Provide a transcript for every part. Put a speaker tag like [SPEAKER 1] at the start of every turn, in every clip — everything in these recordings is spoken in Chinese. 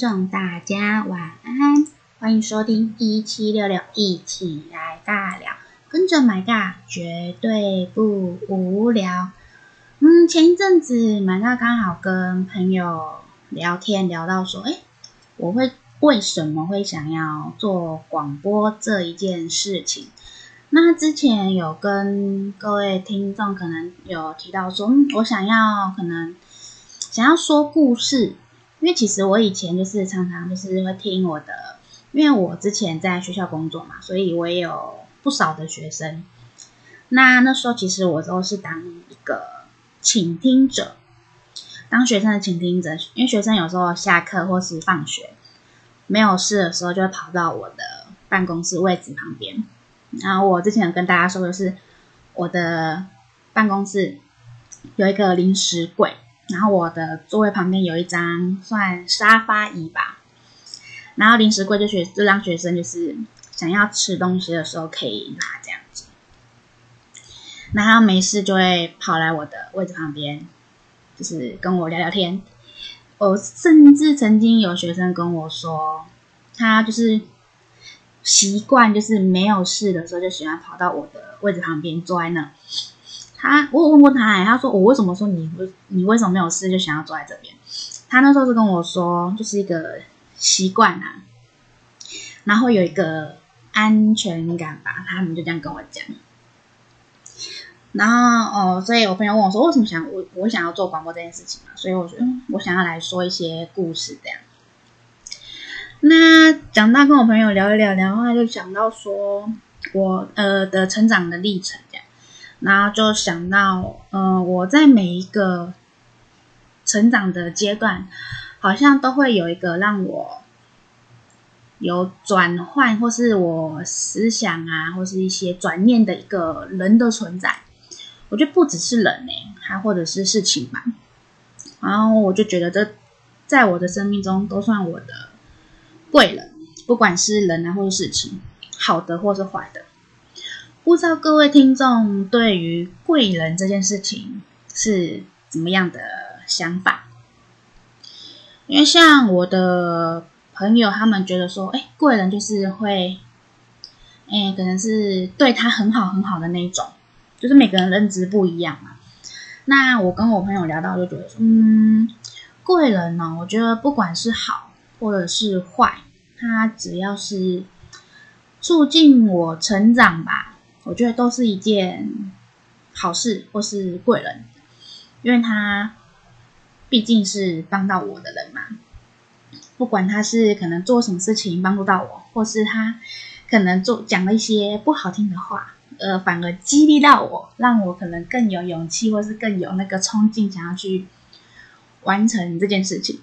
[SPEAKER 1] 众，大家晚安，欢迎收听一七六六，一起来尬聊，跟着买尬绝对不无聊。嗯，前一阵子买尬刚好跟朋友聊天，聊到说，哎，我会为什么会想要做广播这一件事情？那之前有跟各位听众可能有提到说，嗯，我想要可能想要说故事。因为其实我以前就是常常就是会听我的，因为我之前在学校工作嘛，所以我也有不少的学生。那那时候其实我都是当一个倾听者，当学生的倾听者。因为学生有时候下课或是放学没有事的时候，就会跑到我的办公室位置旁边。然后我之前有跟大家说的是，我的办公室有一个零食柜。然后我的座位旁边有一张算沙发椅吧，然后零食柜就学就让学生就是想要吃东西的时候可以拿这样子，然后没事就会跑来我的位置旁边，就是跟我聊聊天。我甚至曾经有学生跟我说，他就是习惯就是没有事的时候就喜欢跑到我的位置旁边坐在那。他，我有问过他，他说我为什么说你为你为什么没有事就想要坐在这边？他那时候是跟我说，就是一个习惯啊，然后有一个安全感吧，他们就这样跟我讲。然后哦，所以我朋友问我说，为什么想我我想要做广播这件事情嘛？所以我说，嗯，我想要来说一些故事这样。那讲到跟我朋友聊一聊，然后他就讲到说我呃的成长的历程。然后就想到，嗯、呃，我在每一个成长的阶段，好像都会有一个让我有转换，或是我思想啊，或是一些转念的一个人的存在。我觉得不只是人呢，还或者是事情吧。然后我就觉得这在我的生命中都算我的贵人，不管是人啊，或是事情，好的或是坏的。不知道各位听众对于贵人这件事情是怎么样的想法？因为像我的朋友，他们觉得说，哎，贵人就是会，哎，可能是对他很好很好的那一种，就是每个人认知不一样嘛。那我跟我朋友聊到，就觉得说，嗯，贵人呢，我觉得不管是好或者是坏，他只要是促进我成长吧。我觉得都是一件好事，或是贵人，因为他毕竟是帮到我的人嘛。不管他是可能做什么事情帮助到我，或是他可能做讲了一些不好听的话，呃，反而激励到我，让我可能更有勇气，或是更有那个冲劲，想要去完成这件事情。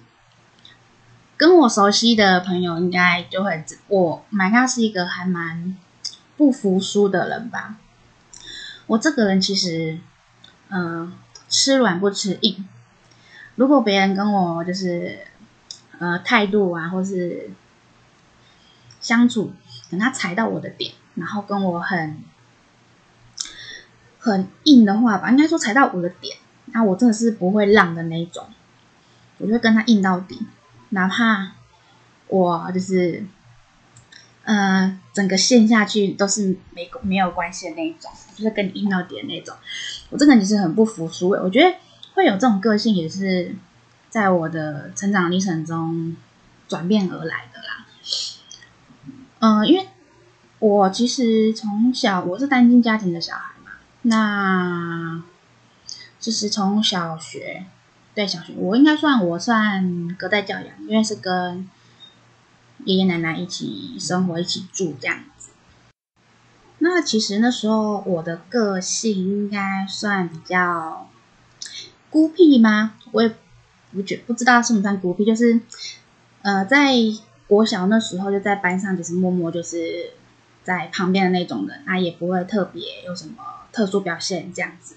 [SPEAKER 1] 跟我熟悉的朋友应该就会知，我 My God 是一个还蛮。不服输的人吧，我这个人其实，嗯、吃软不吃硬。如果别人跟我就是，呃，态度啊，或是相处，等他踩到我的点，然后跟我很很硬的话吧，应该说踩到我的点，那我真的是不会让的那种，我就跟他硬到底，哪怕我就是。呃，整个陷下去都是没没有关系的那一种，就是跟你硬到底的那种。我这个人其实很不服输，我觉得会有这种个性，也是在我的成长历程中转变而来的啦。嗯、因为我其实从小我是单亲家庭的小孩嘛，那就是从小学对小学，我应该算我算隔代教养，因为是跟。爷爷奶奶一起生活，一起住这样子。那其实那时候我的个性应该算比较孤僻吗？我也不觉不知道算不算孤僻，就是呃，在国小那时候就在班上就是默默就是在旁边的那种人，他也不会特别有什么特殊表现这样子。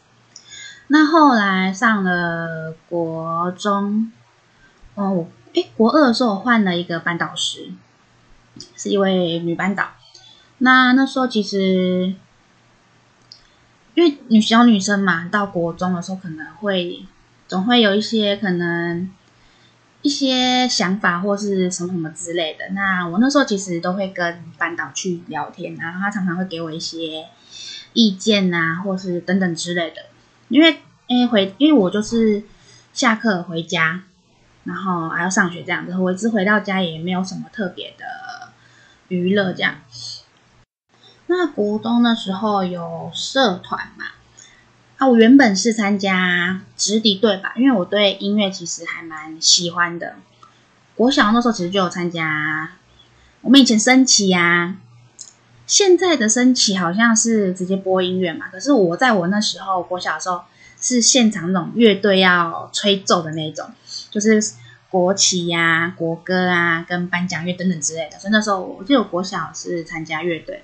[SPEAKER 1] 那后来上了国中，哦。哎，国二的时候我换了一个班导师，是一位女班导。那那时候其实，因为女小女生嘛，到国中的时候可能会总会有一些可能一些想法或是什么什么之类的。那我那时候其实都会跟班导去聊天，然后他常常会给我一些意见啊，或是等等之类的。因为因为回因为我就是下课回家，然后还要上学这样子，我一直回到家也没有什么特别的娱乐这样。那国中的时候有社团嘛？啊，我原本是参加直笛队吧，因为我对音乐其实还蛮喜欢的。国小那时候其实就有参加，我们以前升旗呀，现在的升旗好像是直接播音乐嘛，可是我在我那时候国小的时候是现场那种乐队要吹奏的那种，就是国旗呀、国歌啊、跟颁奖乐等等之类的。所以那时候我记得我国小是参加乐队。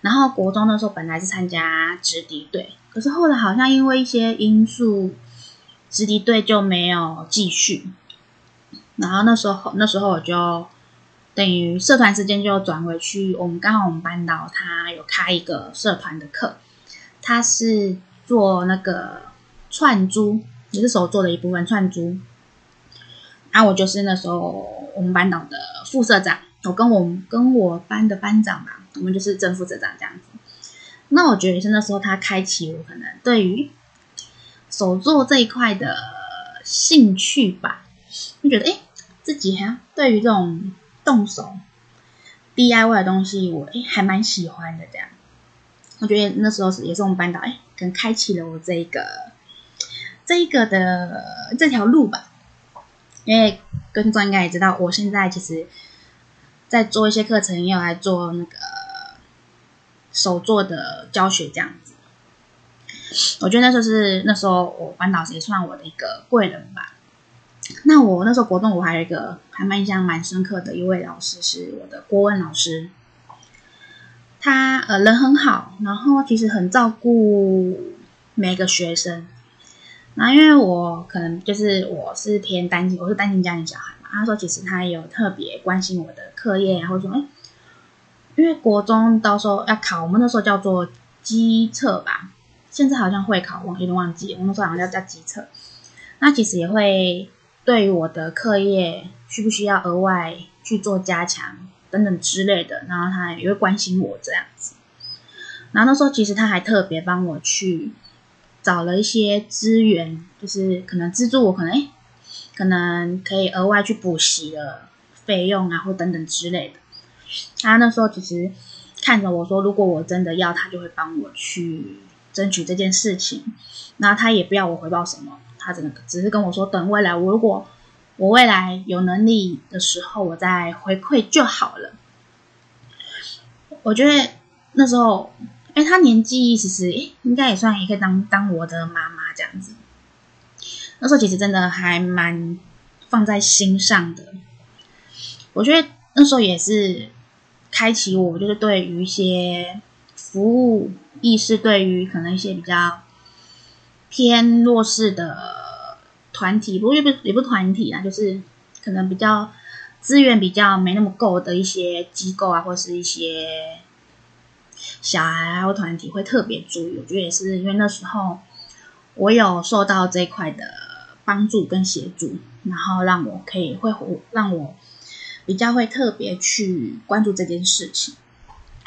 [SPEAKER 1] 然后国中的时候本来是参加直笛队，可是后来好像因为一些因素，直笛队就没有继续。然后那时候那时候我就等于社团时间就转回去，我们刚好我们班导他有开一个社团的课，他是做那个串珠，也是手做的一部分串珠。啊我就是那时候我们班导的副社长，我跟我跟我班的班长嘛。我们就是正副社长这样子，那我觉得是那时候他开启我可能对于手作这一块的兴趣吧，就觉得哎，自己还对于这种动手 DIY 的东西我，还蛮喜欢的这样。我觉得那时候是也是我们班导哎，可能开启了我这一个这一个的这条路吧。因为观众应该也知道，我现在其实在做一些课程，也有来做那个。手作的教学这样子，我觉得那时候是那时候我班导师也算我的一个贵人吧。那我那时候国中我还有一个还蛮印象蛮深刻的一位老师是我的郭文老师，他呃人很好，然后其实很照顾每个学生。那因为我可能就是我是偏单亲，我是单亲家庭小孩嘛，他说其实他也有特别关心我的课业，或者说哎。因为国中到时候要考，我们那时候叫做基测吧，现在好像会考，我有点忘记，我们那时候好像叫叫基测。那其实也会对于我的课业需不需要额外去做加强等等之类的，然后他也会关心我这样子。然后那时候其实他还特别帮我去找了一些资源，就是可能资助我，可能诶可能可以额外去补习的费用啊，或等等之类的。他那时候其实看着我说，如果我真的要，他就会帮我去争取这件事情。然后他也不要我回报什么，他只能只是跟我说，等未来我如果我未来有能力的时候，我再回馈就好了。我觉得那时候，他年纪其实应该也算也可以当当我的妈妈这样子。那时候其实真的还蛮放在心上的。我觉得那时候也是。开启我就是对于一些服务意识，对于可能一些比较偏弱势的团体，不也不也不团体啊，就是可能比较资源比较没那么够的一些机构啊，或是一些小孩啊或团体会特别注意。我觉得也是因为那时候我有受到这一块的帮助跟协助，然后让我可以会让我。比较会特别去关注这件事情。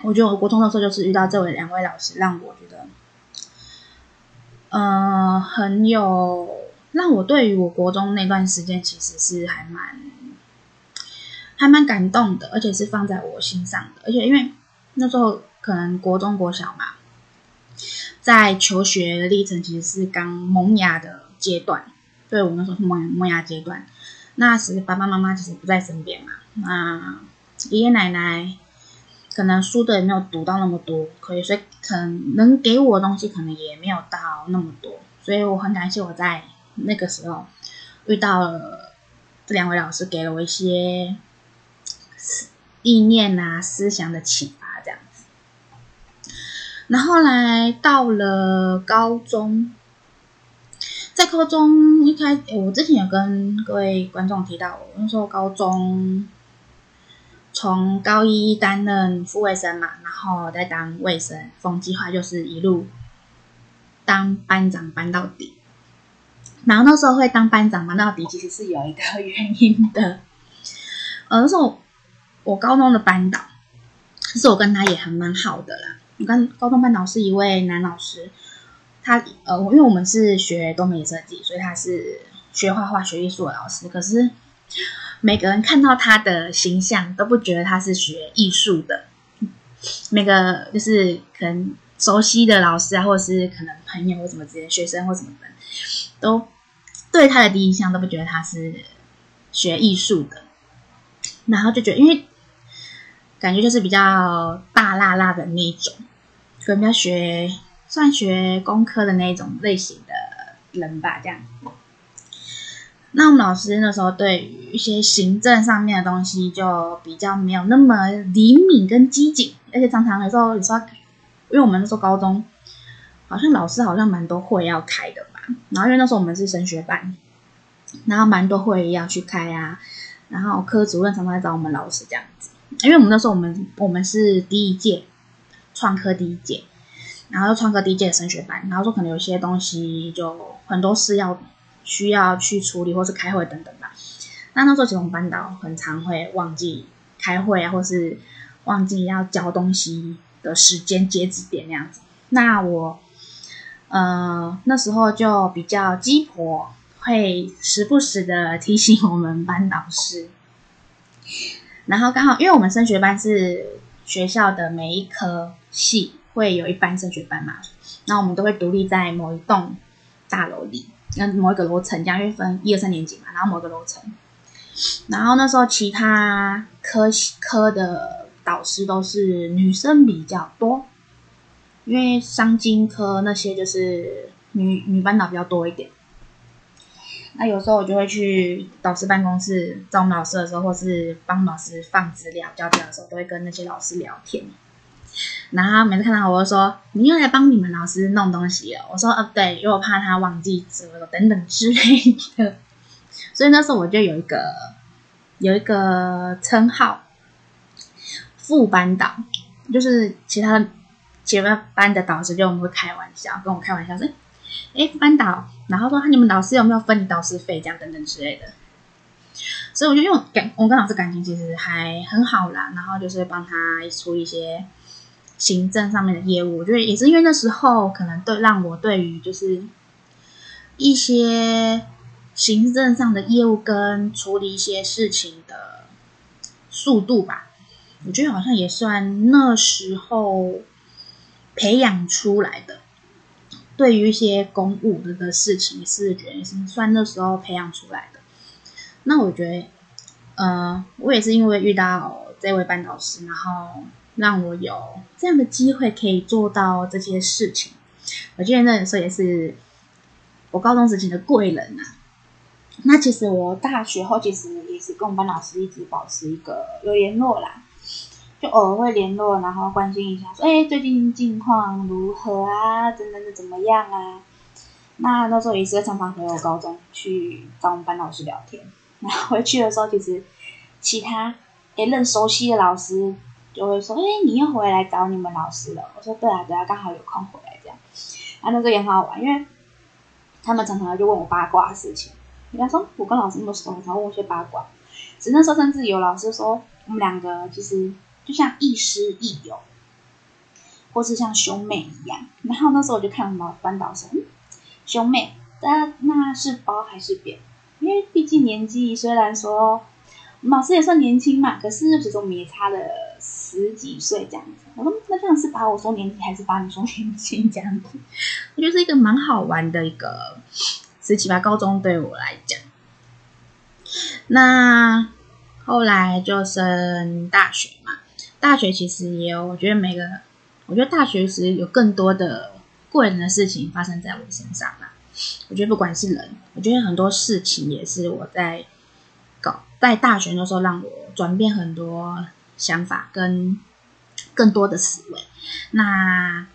[SPEAKER 1] 我觉得我国中的时候就是遇到这位两位老师，让我觉得，呃，很有让我对于我国中那段时间其实是还蛮还蛮感动的，而且是放在我心上的。而且因为那时候可能国中国小嘛，在求学的历程其实是刚萌芽的阶段，对我那时候是萌萌芽阶段。那时爸爸妈妈其实不在身边嘛。那爷爷奶奶可能书的也没有读到那么多，可以，所以可能能给我的东西可能也没有到那么多，所以我很感谢我在那个时候遇到了这两位老师，给了我一些意念啊、思想的启。然后来到了高中，在高中一开，我之前有跟各位观众提到，我那时候高中。从高一担任副卫生嘛，然后再当卫生，风计划就是一路当班长班到底。然后那时候会当班长嘛，到底其实是有一个原因的。呃，那时候我高中的班导，其实我跟他也还蛮好的啦。我跟高中班导是一位男老师，他呃，因为我们是学多媒体设计，所以他是学画画、学艺术的老师。可是每个人看到他的形象，都不觉得他是学艺术的。每个就是可能熟悉的老师啊，或者是可能朋友或什么之类学生或什么的，都对他的第一印象都不觉得他是学艺术的。然后就觉得，因为感觉就是比较大辣辣的那种，可能比较学算学工科的那一种类型的人吧，这样。那我们老师那时候对于一些行政上面的东西就比较没有那么灵敏跟机警，而且常常有时候有时候，因为我们那时候高中好像老师好像蛮多会要开的吧，然后因为那时候我们是升学班，然后蛮多会要去开啊。然后科主任常常来找我们老师这样子，因为我们那时候我们我们是第一届创科第一届，然后又创科第一届的升学班，然后说可能有些东西就很多事要需要去处理或是开会等等吧。那那时候其实我们班导很常会忘记开会啊，或是忘记要交东西的时间截止点那样子。那我呃那时候就比较鸡婆。会时不时的提醒我们班导师，然后刚好因为我们升学班是学校的每一科系会有一班升学班嘛，然后我们都会独立在某一栋大楼里，跟某一个楼层这样，因为分一二三年级嘛，然后某个楼层，然后那时候其他科科的导师都是女生比较多，因为商经科那些就是女女班导比较多一点。那有时候我就会去导师办公室找我们老师的时候，或是帮老师放资料、交资料的时候，都会跟那些老师聊天。然后每次看到我，就说：“你又来帮你们老师弄东西了。”我说：“呃，对，因为我怕他忘记什么等等之类的。” 所以那时候我就有一个有一个称号，副班导，就是其他其他班的导师就我们会开玩笑，跟我开玩笑说。哎，副班导，然后说你们老师有没有分你导师费，这样等等之类的。所以我就用感，我跟老师感情其实还很好啦。然后就是帮他出一些行政上面的业务。我觉得也是因为那时候可能对让我对于就是一些行政上的业务跟处理一些事情的速度吧，我觉得好像也算那时候培养出来的。对于一些公务的的事情，是觉得是算那时候培养出来的。那我觉得，呃，我也是因为遇到这位班导师，然后让我有这样的机会可以做到这些事情。我觉得那时候也是我高中时期的贵人呐。那其实我大学后其实也是跟我们班老师一直保持一个有联络啦。就偶尔会联络，然后关心一下，说：“哎，最近近况如何啊？真的怎么样啊？”那那时候也是常常陪我高中去找我们班老师聊天。然后回去的时候，其实其他也认熟悉的老师就会说：“哎，你又回来找你们老师了。”我说：“对啊，对啊，刚好有空回来这样。”啊，那个也很好玩，因为他们常常就问我八卦的事情。人家说我跟老师那么熟，常问我些八卦。只那时候甚至有老师说，我们两个其实。就像亦师亦友，或是像兄妹一样。然后那时候我就看我们班导说，嗯，兄妹，那那是褒还是贬？因为毕竟年纪虽然说，老师也算年轻嘛，可是其实我们也差了十几岁这样子。我说那这样是把我说年纪，还是把你说年轻这样子？我觉得是一个蛮好玩的一个十七八高中对我来讲。那后来就升大学嘛。大学其实也有，我觉得每个，我觉得大学时有更多的贵人的事情发生在我身上啦。我觉得不管是人，我觉得很多事情也是我在搞在大学的时候让我转变很多想法跟更多的思维。那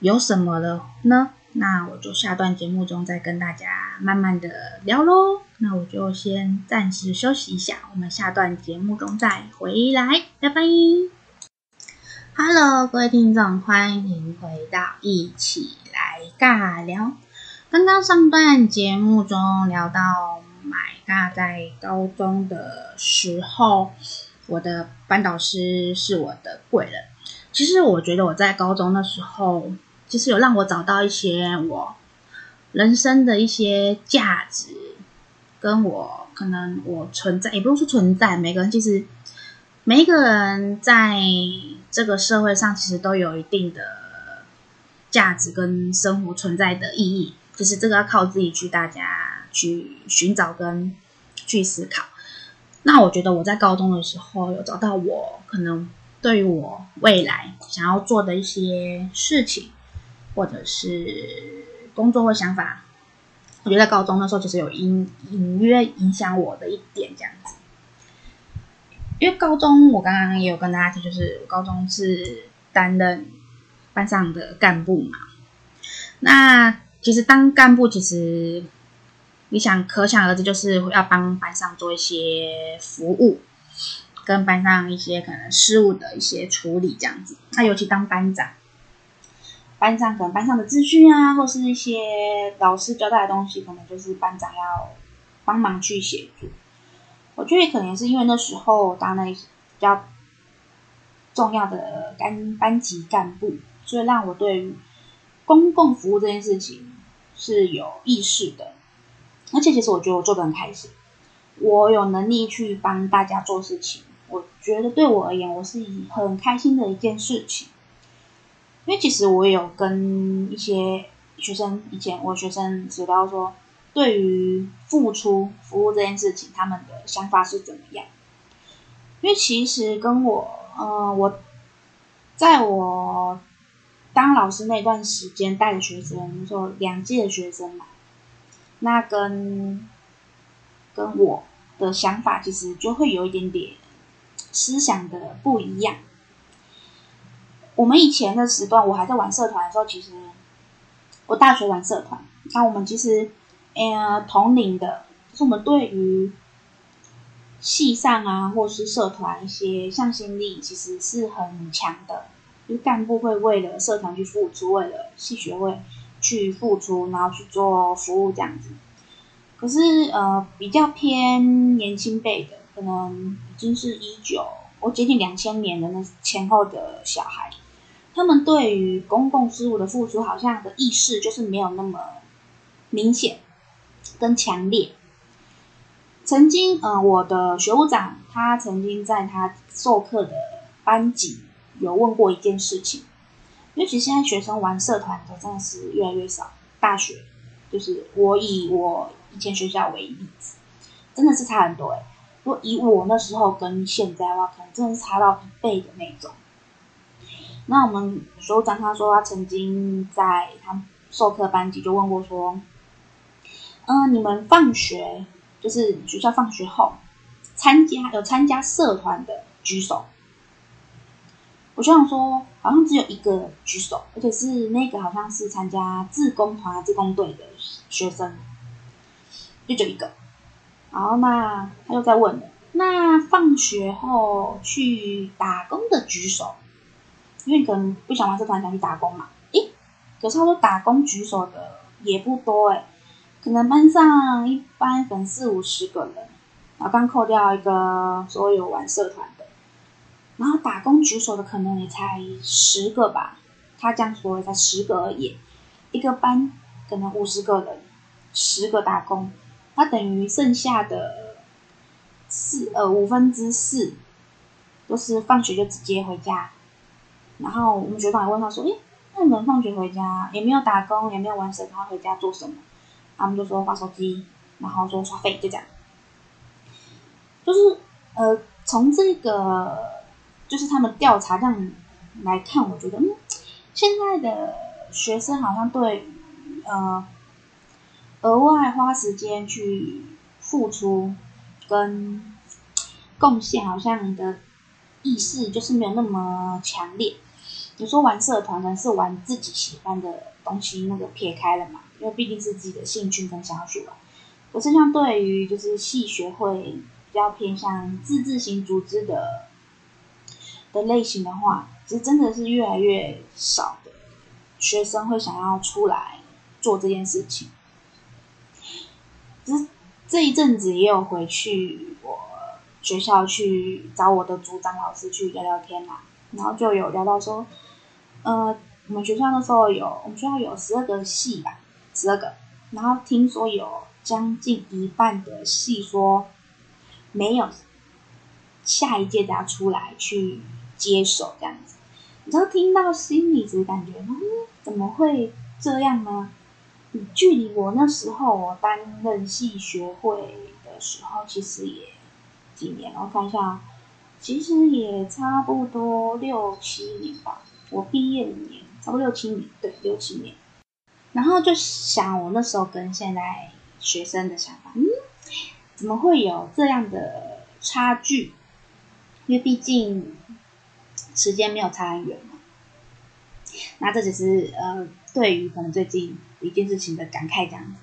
[SPEAKER 1] 有什么了呢？那我就下段节目中再跟大家慢慢的聊喽。那我就先暂时休息一下，我们下段节目中再回来，拜拜。Hello，各位听众，欢迎回到一起来尬聊。刚刚上段节目中聊到，My God，在高中的时候，我的班导师是我的贵人。其实我觉得我在高中的时候，其实有让我找到一些我人生的一些价值，跟我可能我存在，也不用说存在，每个人其实每一个人在这个社会上，其实都有一定的价值跟生活存在的意义。就是这个要靠自己去，大家去寻找跟去思考。那我觉得我在高中的时候有找到我可能对于我未来想要做的一些事情，或者是工作或想法。我觉得在高中的时候其实有隐隐约影响我的一点这样子。因为高中我刚刚也有跟大家提，就是高中是担任班上的干部嘛，那。其实当干部，其实你想可想而知，就是要帮班上做一些服务，跟班上一些可能事务的一些处理这样子。那尤其当班长，班上可能班上的资讯啊，或是一些老师交代的东西，可能就是班长要帮忙去协助。我觉得可能是因为那时候当那比较重要的班班级干部，所以让我对于公共服务这件事情。是有意识的，而且其实我觉得我做得很开心，我有能力去帮大家做事情，我觉得对我而言，我是很开心的一件事情。因为其实我有跟一些学生，以前我学生知道说，对于付出服务这件事情，他们的想法是怎么样？因为其实跟我，呃，我在我。当老师那段时间带的学生，说两届的学生嘛，那跟跟我的想法其实就会有一点点思想的不一样。我们以前的时段，我还在玩社团的时候，其实我大学玩社团，那我们其实呃同龄的，就是我们对于系上啊，或是社团一些向心力，其实是很强的。就干部会为了社团去付出，为了系学会去付出，然后去做服务这样子。可是呃，比较偏年轻辈的，可能已经是一九，我接近两千年的那前后的小孩，他们对于公共事务的付出，好像的意识就是没有那么明显跟强烈。曾经，呃，我的学务长他曾经在他授课的班级。有问过一件事情，因为其现在学生玩社团的真的是越来越少。大学就是我以我以前学校为例子，真的是差很多诶。如果以我那时候跟现在的话，可能真的是差到一倍的那种。那我们学长他说，他曾经在他授课班级就问过说，嗯、你们放学就是学校放学后参加有参加社团的举手。我就想说，好像只有一个举手，而且是那个好像是参加自工团、自工队的学生，就只有一个。然后那他又在问，那放学后去打工的举手，因为可能不想玩社团，想去打工嘛。诶，可是他说打工举手的也不多诶，可能班上一般可能四五十个人，然后刚扣掉一个所有玩社团的。然后打工举手的可能也才十个吧，他这样说才十个而已，一个班可能五十个人，十个打工，那等于剩下的四呃五分之四都是放学就直接回家。然后我们学长也问他说：“诶，那你们放学回家也没有打工，也没有玩社团，回家做什么？”他们就说滑手机，然后说刷费，就这样。就是呃从这个。就是他们调查这样来看，我觉得，嗯，现在的学生好像对，呃，额外花时间去付出跟贡献，好像的意识就是没有那么强烈。你说玩社团呢，是玩自己喜欢的东西，那个撇开了嘛，因为毕竟是自己的兴趣跟想要去玩。可是相对于就是系学会比较偏向自治型组织的。的类型的话，其实真的是越来越少的学生会想要出来做这件事情。其实这一阵子也有回去我学校去找我的组长老师去聊聊天啦，然后就有聊到说，呃，我们学校那时候有我们学校有十二个系吧，十二个，然后听说有将近一半的系说没有下一届要出来去接手这样子，你知道听到心里只感觉，嗯，怎么会这样呢？距离我那时候我担任系学会的时候，其实也几年，我看一下，其实也差不多六七年吧。我毕业五年差不多六七年，对，六七年。然后就想，我那时候跟现在学生的想法，嗯，怎么会有这样的差距？因为毕竟时间没有差很远嘛。那这只是呃，对于可能最近。一件事情的感慨这样子，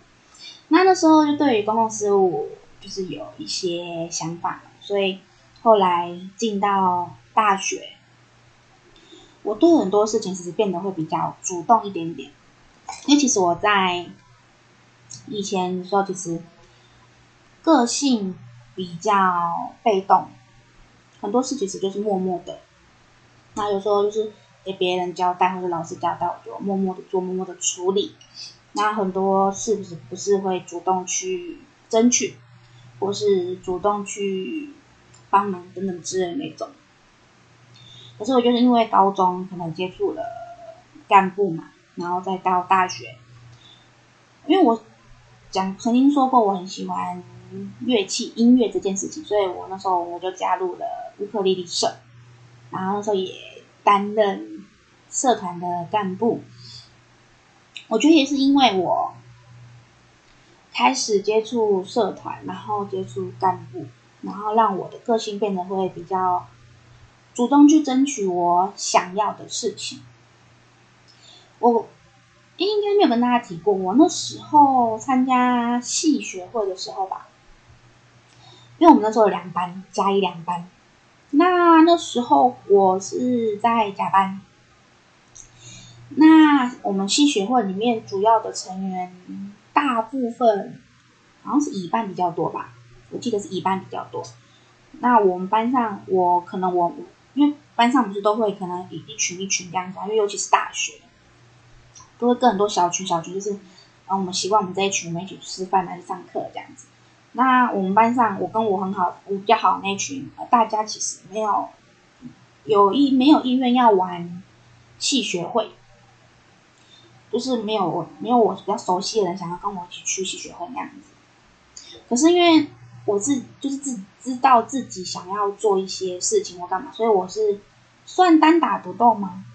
[SPEAKER 1] 那那时候就对于公共事务就是有一些想法，所以后来进到大学，我对很多事情其实变得会比较主动一点点，因为其实我在以前的时候其实个性比较被动，很多事其实就是默默的，那有时候就是。给别人交代或者老师交代，我就默默的做，默默的处理。那很多是不是不是会主动去争取，或是主动去帮忙等等之类的那种。可是我就是因为高中可能接触了干部嘛，然后再到大学，因为我讲曾经说过我很喜欢乐器音乐这件事情，所以我那时候我就加入了乌克丽丽社，然后那时候也担任。社团的干部，我觉得也是因为我开始接触社团，然后接触干部，然后让我的个性变得会比较主动去争取我想要的事情。我应该没有跟大家提过，我那时候参加系学会的时候吧，因为我们那时候有两班，加一两班，那那时候我是在甲班。那我们系学会里面主要的成员，大部分好像是乙班比较多吧，我记得是乙班比较多。那我们班上，我可能我因为班上不是都会可能一一群一群这样子，因为尤其是大学，都会跟很多小群小群，就是啊，我们习惯我们这一群，我们一起吃饭还是上课这样子。那我们班上，我跟我很好，我比较好那群，大家其实没有有意没有意愿要玩系学会。就是没有我没有我比较熟悉的人想要跟我一起去戏学会那样子，可是因为我自就是自知道自己想要做一些事情或干嘛，所以我是算单打独斗吗？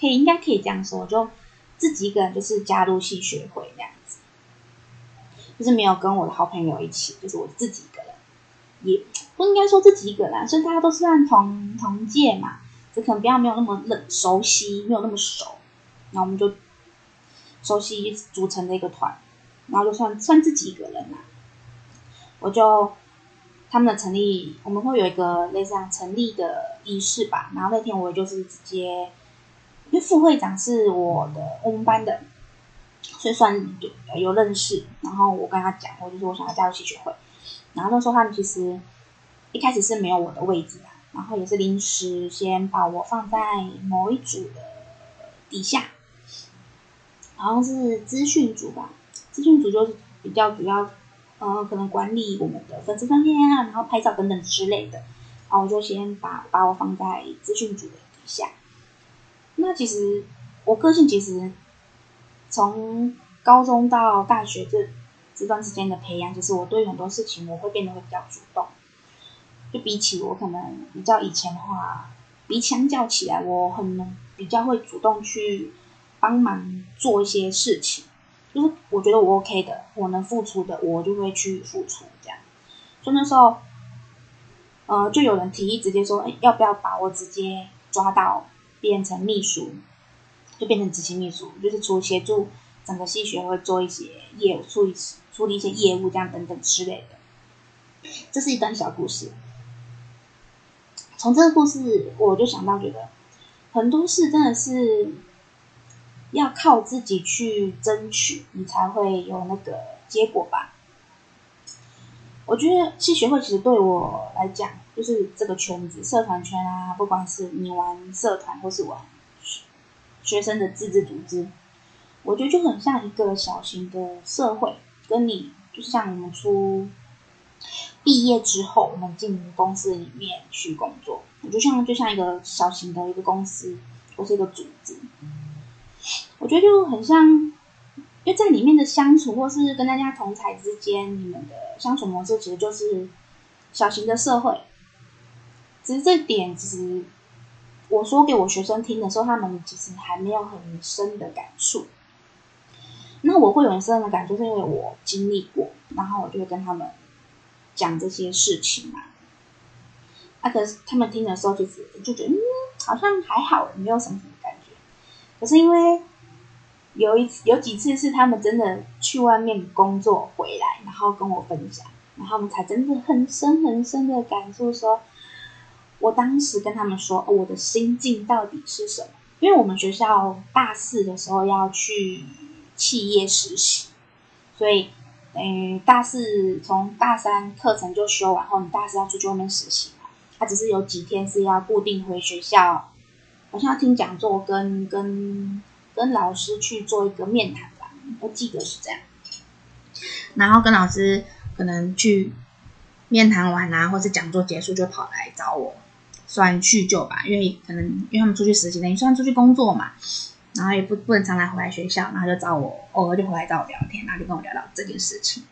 [SPEAKER 1] 可以应该可以这样说，就自己一个人就是加入系学会那样，就是没有跟我的好朋友一起，就是我自己一个人，也不应该说自己一个人，所以大家都是算同同届嘛，就可能比较没有那么冷熟悉，没有那么熟，然后我们就。熟悉组成的一个团，然后就算算自己一个人啦。我就他们的成立，我们会有一个类似像成立的仪式吧。然后那天我就是直接，因为副会长是我的我们班的，所以算有认识。然后我跟他讲，我就说我想要加入系学会。然后那时候他们其实一开始是没有我的位置的，然后也是临时先把我放在某一组的底下。好像是资讯组吧，资讯组就是比较主要，呃，可能管理我们的粉丝专页啊，然后拍照等等之类的。然后我就先把把我放在资讯组的底下。那其实我个性其实从高中到大学这这段时间的培养，就是我对很多事情我会变得会比较主动。就比起我可能比较以前的话，比相较起来，我很比较会主动去。帮忙做一些事情，就是我觉得我 OK 的，我能付出的，我就会去付出这样。所以那时候，呃，就有人提议直接说，哎，要不要把我直接抓到变成秘书，就变成执行秘书，就是除协助整个系学会做一些业务，处理处理一些业务这样等等之类的。这是一段小故事。从这个故事，我就想到，觉得很多事真的是。要靠自己去争取，你才会有那个结果吧。我觉得系学会其实对我来讲，就是这个圈子，社团圈啊，不管是你玩社团或是玩学生的自治组织，我觉得就很像一个小型的社会，跟你就像我们出毕业之后，我们进公司里面去工作，我就像就像一个小型的一个公司或是一个组织，我觉得就很像。因为在里面的相处，或是跟大家同才之间，你们的相处模式其实就是小型的社会。只是这点，其实我说给我学生听的时候，他们其实还没有很深的感触。那我会有很深的感触，是因为我经历过，然后我就会跟他们讲这些事情嘛。啊，可是他们听的时候，其实就觉得嗯，好像还好，没有什么什么感觉。可是因为。有一次，有几次是他们真的去外面工作回来，然后跟我分享，然后他们才真的很深很深的感受说，我当时跟他们说，我的心境到底是什么？因为我们学校大四的时候要去企业实习，所以，嗯，大四从大三课程就修完后，你大四要出去外面实习嘛，他只是有几天是要固定回学校，好像要听讲座跟跟。跟老师去做一个面谈吧，我记得是这样。然后跟老师可能去面谈完啊，或是讲座结束就跑来找我，算叙旧吧。因为可能因为他们出去实习，等于算出去工作嘛，然后也不不能常来回来学校，然后就找我，偶尔就回来找我聊天，然后就跟我聊聊这件事情，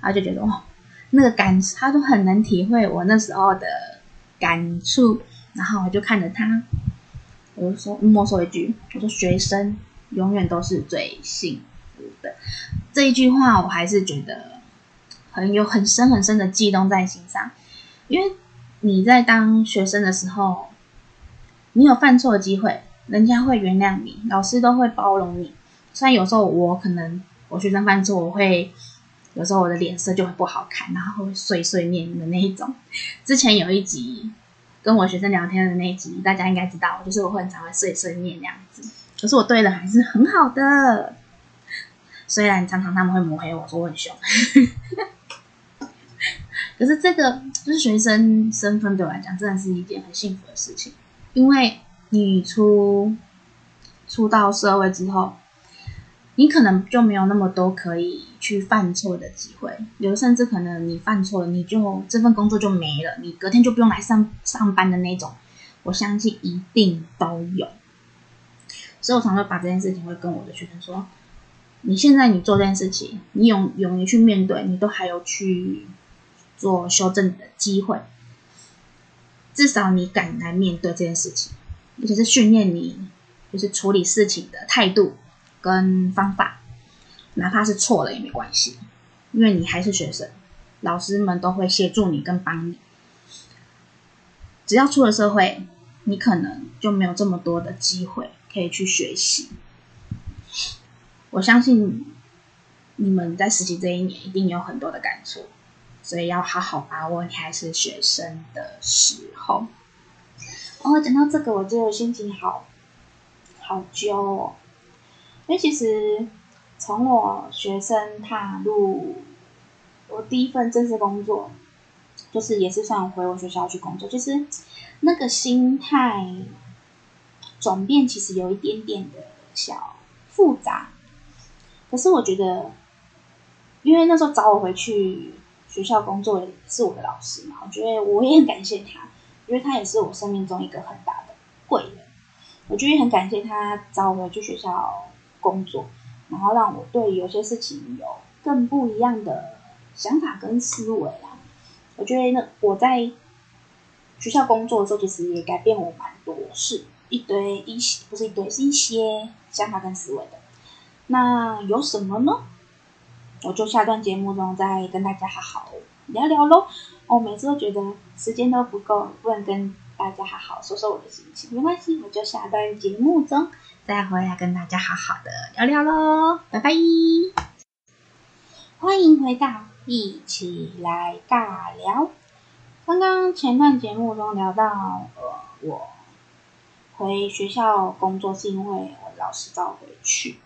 [SPEAKER 1] 然后就觉得哦，那个感，他都很能体会我那时候的感触，然后我就看着他。我就说，默说一句，我说学生永远都是最幸福的。这一句话，我还是觉得很有很深很深的悸动在心上。因为你在当学生的时候，你有犯错的机会，人家会原谅你，老师都会包容你。虽然有时候我可能我学生犯错，我会有时候我的脸色就会不好看，然后会碎碎念的那一种。之前有一集。跟我学生聊天的那一集，大家应该知道，就是我会很常会碎碎念那样子。可是我对人还是很好的，虽然常常他们会抹黑我说我很凶，可是这个就是学生身份对我来讲，真的是一件很幸福的事情，因为你出出到社会之后。你可能就没有那么多可以去犯错的机会，有甚至可能你犯错了，你就这份工作就没了，你隔天就不用来上上班的那种，我相信一定都有。所以我常常把这件事情会跟我的学生说：你现在你做这件事情，你勇勇于去面对，你都还有去做修正的机会，至少你敢来面对这件事情，而且是训练你就是处理事情的态度。跟方法，哪怕是错了也没关系，因为你还是学生，老师们都会协助你跟帮你。只要出了社会，你可能就没有这么多的机会可以去学习。我相信你们在实习这一年一定有很多的感触，所以要好好把握你还是学生的时候。哦，讲到这个，我就心情好好揪哦。因为其实从我学生踏入我第一份正式工作，就是也是算回我学校去工作，就是那个心态转变，其实有一点点的小复杂。可是我觉得，因为那时候找我回去学校工作的是我的老师嘛，我觉得我也很感谢他，因为他也是我生命中一个很大的贵人。我觉得很感谢他找我去学校。工作，然后让我对有些事情有更不一样的想法跟思维啊。我觉得那我在学校工作的时候，其实也改变我蛮多，是一堆一些不是一堆，是一些想法跟思维的。那有什么呢？我就下段节目中再跟大家好好聊聊喽。我每次都觉得时间都不够，不能跟大家好好说说我的心情，没关系，我就下段节目中。再回来跟大家好好的聊聊喽，拜拜！欢迎回到一起来尬聊。刚刚前段节目中聊到，呃，我回学校工作是因为我老师叫我回去。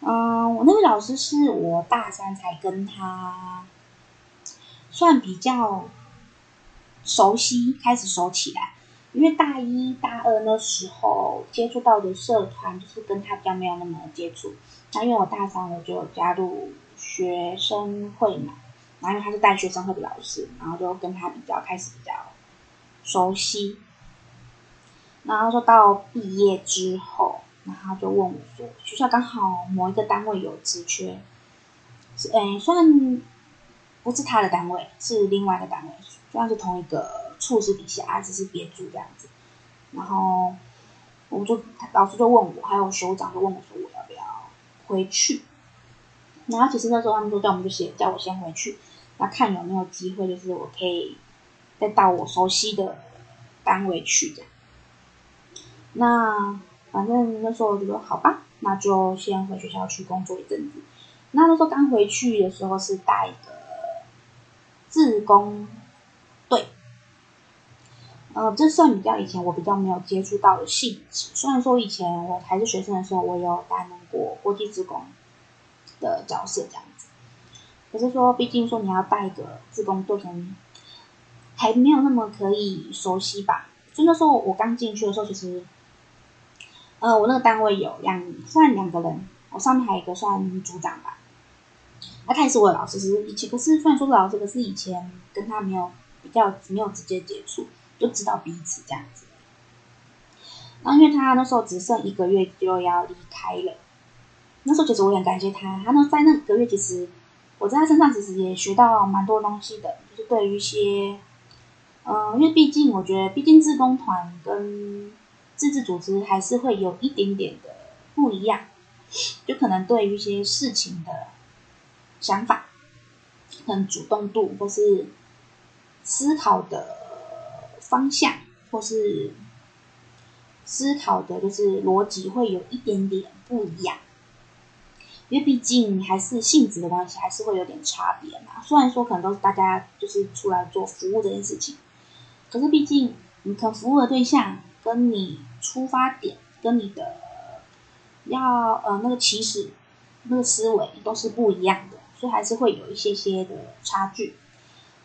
[SPEAKER 1] 嗯、我那个老师是我大三才跟他算比较熟悉，开始熟起来。因为大一大二那时候接触到的社团，就是跟他比较没有那么接触。那因为我大三我就加入学生会嘛，然后因为他是带学生会的老师，然后就跟他比较开始比较熟悉。然后说到毕业之后，然后就问我说，学校刚好某一个单位有职缺，是诶，算不是他的单位，是另外一个单位，算是同一个。处室底下，只是别组这样子，然后我们就老师就问我，还有首长就问我说我要不要回去。然后其实那时候他们说叫我们就先叫我先回去，那看有没有机会，就是我可以再到我熟悉的单位去这样。那反正那时候我就说好吧，那就先回学校去工作一阵子。那那时候刚回去的时候是带一个自工队。呃，这算比较以前我比较没有接触到的性质。虽然说以前我还是学生的时候，我有担任过国际自工的角色这样子。可是说，毕竟说你要带一个自工队，还没有那么可以熟悉吧。就那时候我刚进去的时候，其实，呃，我那个单位有两算两个人，我上面还有一个算组长吧。那他也是我的老师，是以前可是虽然说是老师，可是以前跟他没有比较没有直接接触。就知道彼此这样子，然后因为他那时候只剩一个月就要离开了，那时候其实我很感谢他，他那在那个月其实我在他身上其实也学到蛮多东西的，就是对于一些，嗯、呃，因为毕竟我觉得，毕竟志工团跟自治组织还是会有一点点的不一样，就可能对于一些事情的想法，很主动度或是思考的。方向或是思考的，就是逻辑会有一点点不一样，因为毕竟还是性质的关系，还是会有点差别嘛。虽然说可能都是大家就是出来做服务这件事情，可是毕竟你可服务的对象跟你出发点跟你的要呃那个起始那个思维都是不一样的，所以还是会有一些些的差距。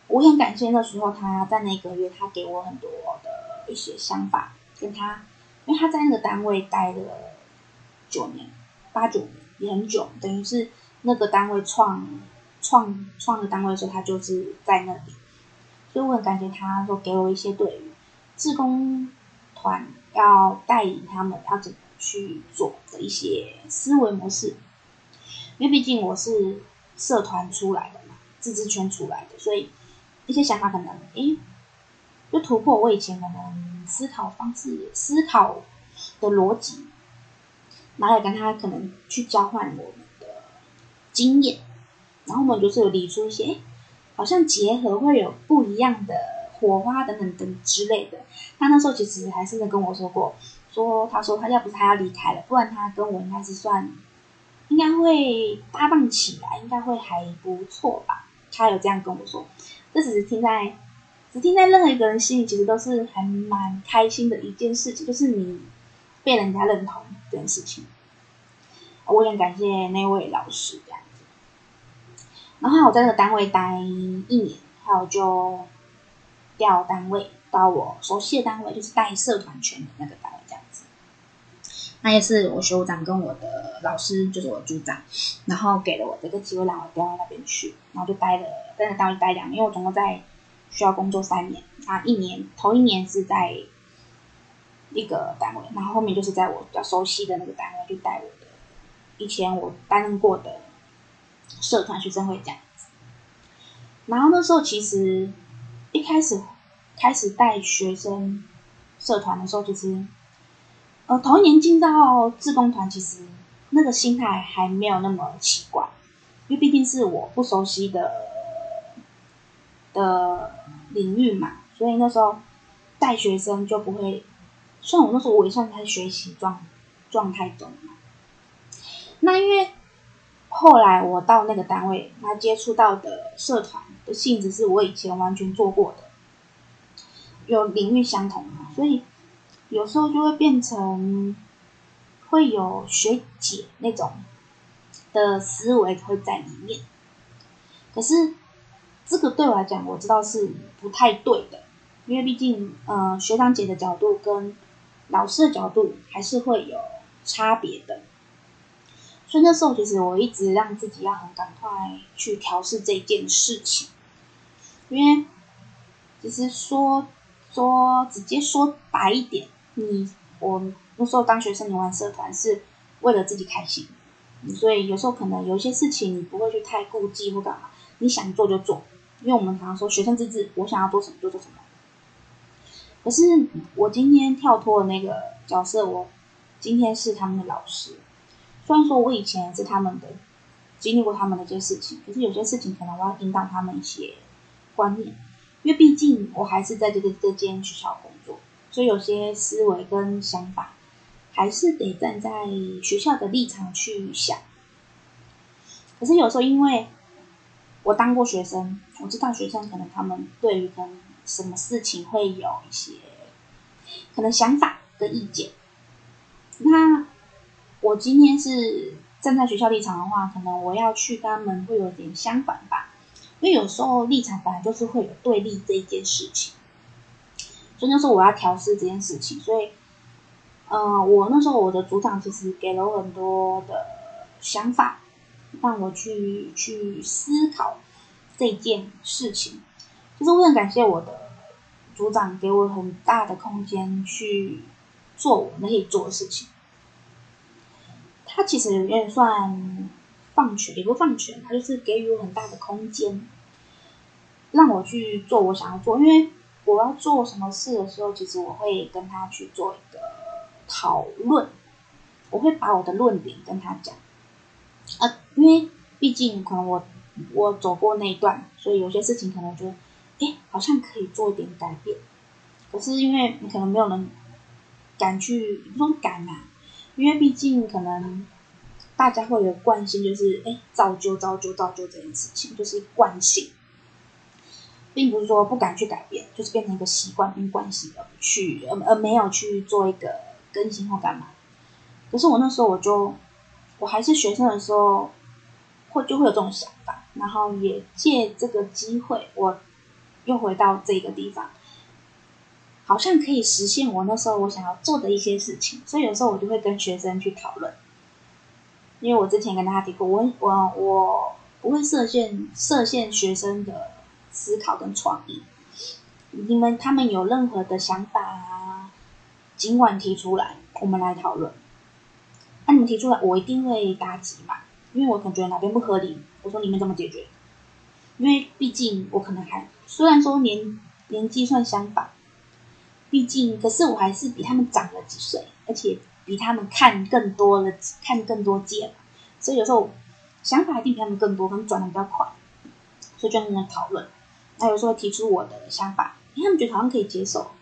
[SPEAKER 1] 我很感谢那时候他在那个月，他给我很多的一些想法，跟他，因为他在那个单位待了九年，八九年也很久，等于是那个单位创创创的单位的时候，他就是在那里，所以我很感谢他说给我一些对于自工团要带领他们要怎么去做的一些思维模式，因为毕竟我是社团出来的嘛，自治圈出来的，所以。一些想法可能，诶，就突破我以前可能思考方式、思考的逻辑，拿来跟他可能去交换我们的经验，然后我们就是有理出一些，诶，好像结合会有不一样的火花等等等之类的。他那时候其实还是跟我说过，说他说他要不是他要离开了，不然他跟我应该是算，应该会搭档起来，应该会还不错吧。他有这样跟我说。这只是听在，只听在任何一个人心里，其实都是还蛮开心的一件事情，就是你被人家认同这件事情。我也很感谢那位老师这样子。然后我在那个单位待一年，还有就调单位到我熟悉的单位，就是带社团圈的那个单位这样子。那也是我学长跟我的老师，就是我组长，然后给了我这个机会，让我调到那边去，然后就待了。在那单位待两年，因为我总共在学校工作三年啊，一年头一年是在一个单位，然后后面就是在我比较熟悉的那个单位，就带我的以前我担任过的社团学生会这样子。然后那时候其实一开始开始带学生社团的时候，就是呃头一年进到志工团，其实那个心态还没有那么奇怪，因为毕竟是我不熟悉的。的领域嘛，所以那时候带学生就不会，虽然我那时候我也算在学习状状态中。那因为后来我到那个单位，那接触到的社团的性质是我以前完全做过的，有领域相同嘛，所以有时候就会变成会有学姐那种的思维会在里面，可是。这个对我来讲，我知道是不太对的，因为毕竟，呃，学长姐的角度跟老师的角度还是会有差别的。所以那时候，其实我一直让自己要很赶快去调试这件事情，因为其实说说直接说白一点，你我那时候当学生，你玩社团是为了自己开心，所以有时候可能有一些事情你不会去太顾忌或干嘛，你想做就做。因为我们常常说学生自治，我想要做什么就做什么。可是我今天跳脱了那个角色，我今天是他们的老师。虽然说我以前是他们的，经历过他们的一些事情，可是有些事情可能我要引导他们一些观念，因为毕竟我还是在这个这间学校工作，所以有些思维跟想法还是得站在学校的立场去想。可是有时候因为我当过学生。我知道学生可能他们对于跟什么事情会有一些可能想法跟意见。那我今天是站在学校立场的话，可能我要去跟他们会有点相反吧，因为有时候立场本来就是会有对立这一件事情。所以那时候我要调试这件事情，所以，呃，我那时候我的组长其实给了我很多的想法，让我去去思考。这件事情，就是我很感谢我的组长给我很大的空间去做我可以做的事情。他其实有点算放权，也不放权，他就是给予我很大的空间，让我去做我想要做。因为我要做什么事的时候，其实我会跟他去做一个讨论，我会把我的论点跟他讲。啊，因为毕竟可能我。我走过那一段，所以有些事情可能觉得，哎，好像可以做一点改变。可是因为你可能没有人敢去，不说敢啊，因为毕竟可能大家会有惯性，就是哎，造就、造就、造就这件事情，就是惯性，并不是说不敢去改变，就是变成一个习惯跟惯性而去，而而没有去做一个更新或干嘛。可是我那时候我就，我还是学生的时候，会就会有这种想法。然后也借这个机会，我又回到这个地方，好像可以实现我那时候我想要做的一些事情。所以有时候我就会跟学生去讨论，因为我之前跟大家提过，我我我不会设限设限学生的思考跟创意。你们他们有任何的想法啊，尽管提出来，我们来讨论。那你们提出来，我一定会答及嘛。因为我可能觉得哪边不合理，我说你们怎么解决？因为毕竟我可能还虽然说年年纪算相仿，毕竟可是我还是比他们长了几岁，而且比他们看更多了，看更多届，所以有时候想法一定比他们更多，可能转的比较快，所以就跟他们讨论。那有时候提出我的想法，他们觉得好像可以接受，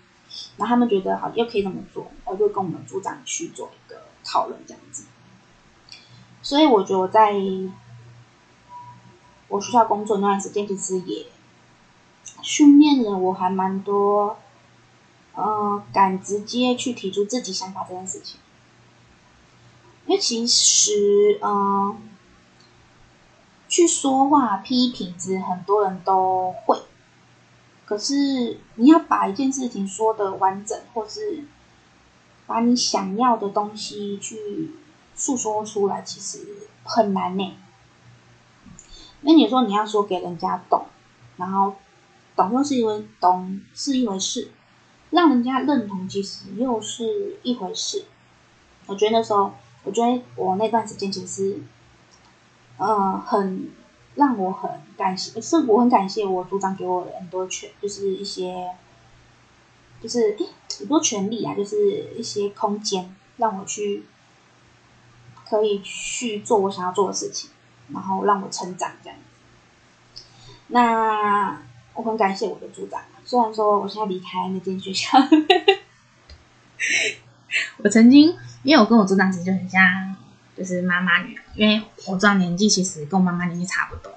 [SPEAKER 1] 然后他们觉得好又可以这么做，然后就跟我们组长去做一个讨论，这样子。所以我觉得我在我学校工作那段时间，其实也训练了我还蛮多，呃，敢直接去提出自己想法这件事情。其实，嗯、呃，去说话批评，其实很多人都会。可是你要把一件事情说的完整，或是把你想要的东西去。诉说出来其实很难呢，那你说你要说给人家懂，然后懂又是一回懂是一回事，让人家认同其实又是一回事。我觉得那时候，我觉得我那段时间其实，呃，很让我很感谢，是我很感谢我组长给我的很多权，就是一些，就是诶很多权利啊，就是一些空间让我去。可以去做我想要做的事情，然后让我成长这样子。那我很感谢我的组长，虽然说我现在离开那间学校，我曾经因为我跟我组长其实就很像，就是妈妈女儿，因为我组长年纪其实跟我妈妈年纪差不多，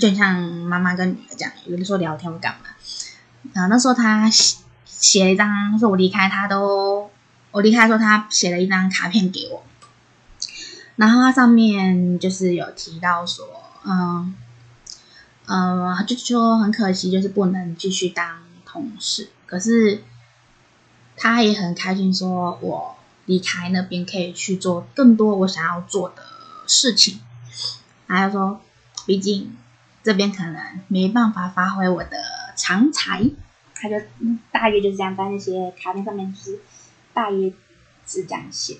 [SPEAKER 1] 就很像妈妈跟女儿这样，有的时候聊天干嘛。然后那时候他写写了一张，说我离开他都，我离开的时候他写了一张卡片给我。然后他上面就是有提到说，嗯呃，就说很可惜，就是不能继续当同事。可是他也很开心，说我离开那边可以去做更多我想要做的事情。还有说，毕竟这边可能没办法发挥我的长才。他就大约就是这样，在那些卡片上面就是大约是这样写。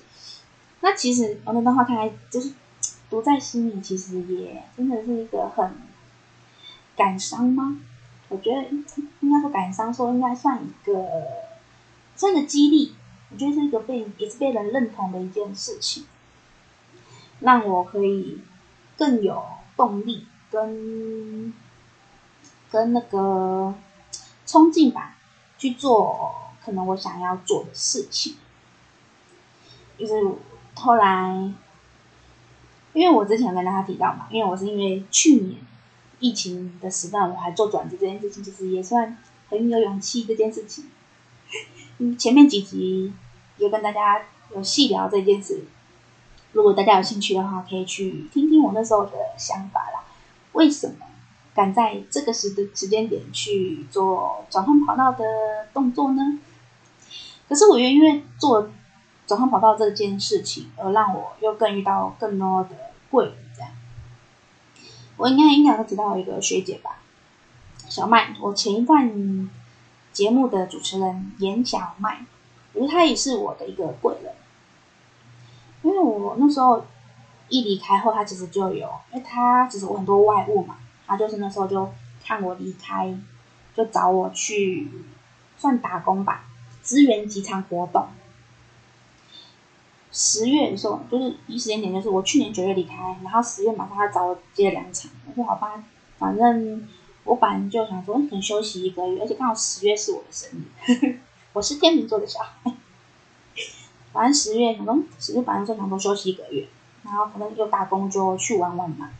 [SPEAKER 1] 那其实我那段话看来，就是读在心里，其实也真的是一个很感伤吗？我觉得应该说感伤，说应该算一个算个激励。我觉得是一个被也是被人认同的一件事情，让我可以更有动力跟跟那个。冲劲吧，去做可能我想要做的事情。就是后来，因为我之前跟大家提到嘛，因为我是因为去年疫情的时段，我还做转职这件事情，其实也算很有勇气这件事情。前面几集有跟大家有细聊这件事，如果大家有兴趣的话，可以去听听我那时候的想法啦。为什么？敢在这个时的时间点去做转换跑道的动作呢？可是我也因为做转换跑道这件事情，而让我又更遇到更多的贵人。这样，我应该应该都知道一个学姐吧，小麦。我前一段节目的主持人严小麦，我觉得她也是我的一个贵人。因为我那时候一离开后，她其实就有，因为她其实我很多外务嘛。他就是那时候就看我离开，就找我去算打工吧，支援几场活动。十月的时候，就是一时间点，就是我去年九月离开，然后十月马上他找我接两场。我说好吧，反正我本来就想说，可能休息一个月，而且刚好十月是我的生日，我是天秤座的小孩。反正十月，可能十月反正就想说休息一个月，然后可能就打工就去玩玩嘛。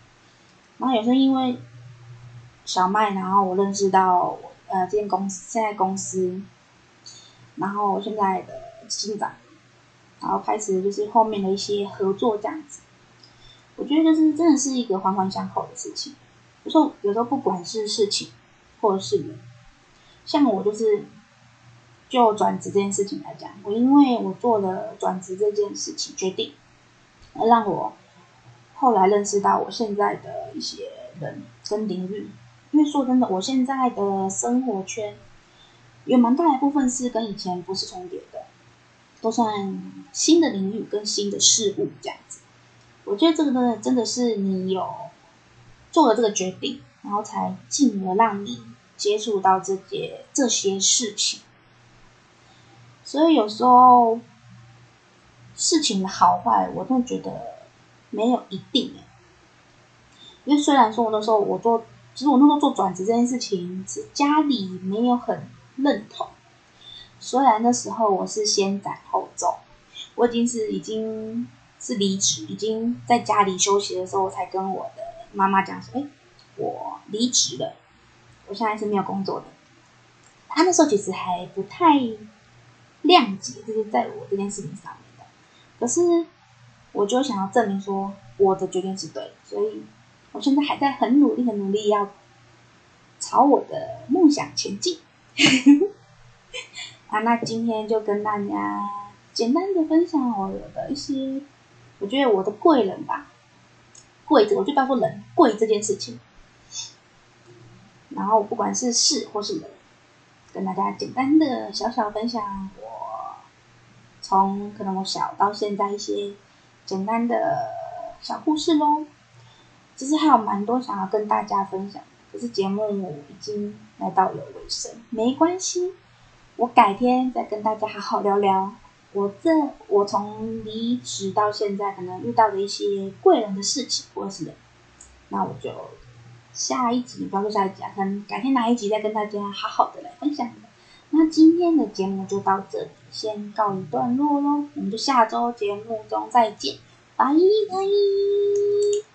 [SPEAKER 1] 然后也是因为。小麦，然后我认识到呃这间公司现在公司，然后现在的执行长，然后开始就是后面的一些合作这样子，我觉得就是真的是一个环环相扣的事情。有时候有时候不管是事情或者是人，像我就是就转职这件事情来讲，我因为我做了转职这件事情决定，而让我后来认识到我现在的一些人跟领域。因为说真的，我现在的生活圈有蛮大一部分是跟以前不是重叠的，都算新的领域跟新的事物这样子。我觉得这个呢，真的是你有做了这个决定，然后才进而让你接触到这些这些事情。所以有时候事情的好坏，我都觉得没有一定。因为虽然说我那时候我做。其实我那时候做转职这件事情，是家里没有很认同。虽然那时候我是先斩后奏，我已经是已经是离职，已经在家里休息的时候，我才跟我的妈妈讲说：“哎，我离职了，我现在是没有工作的。”他那时候其实还不太谅解，就是在我这件事情上面的。可是我就想要证明说，我的决定是对的，所以。我现在还在很努力、很努力，要朝我的梦想前进。啊，那今天就跟大家简单的分享我的一些，我觉得我的贵人吧，贵，我就当做人贵这件事情。然后不管是事或是人，跟大家简单的小小分享我从可能我小到现在一些简单的小故事喽。其实还有蛮多想要跟大家分享，可是节目已经来到了尾声，没关系，我改天再跟大家好好聊聊我这我从离职到现在可能遇到的一些贵人的事情或者是，那我就下一集，包括下一集啊，可能改天哪一集再跟大家好好的来分享。那今天的节目就到这里，先告一段落喽，我们就下周节目中再见，拜拜。